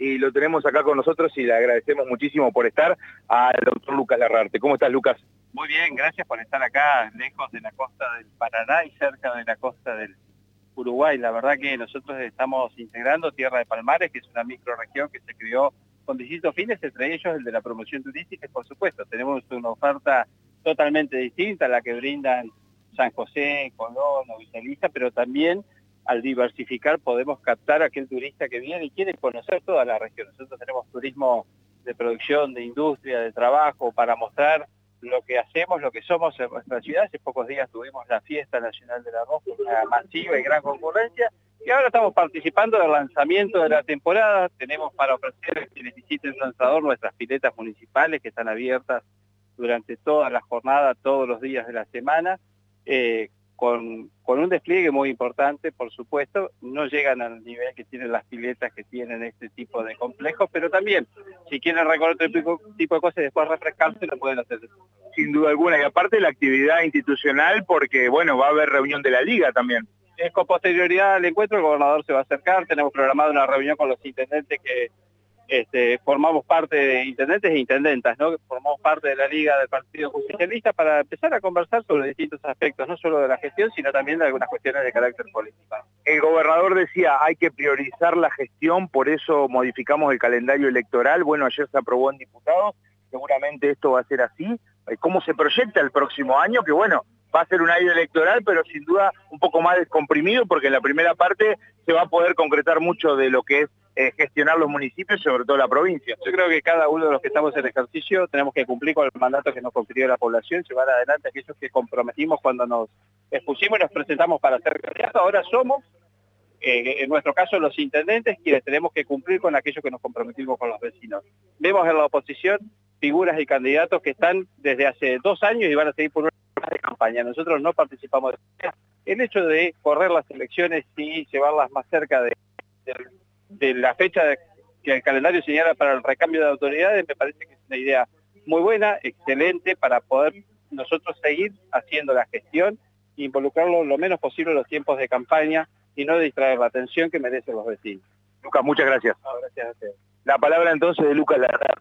y lo tenemos acá con nosotros y le agradecemos muchísimo por estar al doctor Lucas Larrarte. ¿Cómo estás, Lucas? Muy bien, gracias por estar acá, lejos de la costa del Paraná y cerca de la costa del Uruguay. La verdad que nosotros estamos integrando Tierra de Palmares, que es una microregión que se creó con distintos fines, entre ellos el de la promoción turística, por supuesto, tenemos una oferta totalmente distinta a la que brindan San José, Colón o Villaliza, pero también al diversificar podemos captar a aquel turista que viene y quiere conocer toda la región. Nosotros tenemos turismo de producción, de industria, de trabajo, para mostrar lo que hacemos, lo que somos en nuestra ciudad. Hace pocos días tuvimos la Fiesta Nacional de la Arroz, una masiva y gran concurrencia, y ahora estamos participando del lanzamiento de la temporada. Tenemos para ofrecer a quienes visiten San Salvador nuestras piletas municipales que están abiertas durante toda la jornada, todos los días de la semana. Eh, con, un despliegue muy importante, por supuesto, no llegan al nivel que tienen las piletas que tienen este tipo de complejos, pero también, si quieren recorrer otro tipo, de cosas y después refrescarse, lo pueden hacer. Sin duda alguna, y aparte la actividad institucional, porque, bueno, va a haber reunión de la Liga también. Es con posterioridad al encuentro, el gobernador se va a acercar, tenemos programado una reunión con los intendentes que este, formamos parte de intendentes e intendentas, ¿no? Formamos parte de la Liga del Partido Justicialista para empezar a conversar sobre distintos aspectos, no solo de la gestión, sino también de algunas cuestiones de carácter político. El gobernador decía, hay que priorizar la gestión, por eso modificamos el calendario electoral. Bueno, ayer se aprobó en diputados, seguramente esto va a ser así. ¿Cómo se proyecta el próximo año? Que bueno, va a ser un año electoral, pero sin duda un poco más descomprimido, porque en la primera parte se va a poder concretar mucho de lo que es eh, gestionar los municipios, sobre todo la provincia. Yo creo que cada uno de los que estamos en ejercicio tenemos que cumplir con el mandato que nos confirió la población, llevar adelante aquellos que comprometimos cuando nos expusimos y nos presentamos para ser candidatos. Ahora somos, eh, en nuestro caso, los intendentes quienes tenemos que cumplir con aquellos que nos comprometimos con los vecinos. Vemos en la oposición figuras y candidatos que están desde hace dos años y van a seguir por una de campaña. Nosotros no participamos de el hecho de correr las elecciones y llevarlas más cerca de, de de la fecha que el calendario señala para el recambio de autoridades, me parece que es una idea muy buena, excelente, para poder nosotros seguir haciendo la gestión e involucrarlo lo menos posible en los tiempos de campaña y no distraer la atención que merecen los vecinos. Lucas, muchas gracias. gracias a ustedes. La palabra entonces de Lucas Lara.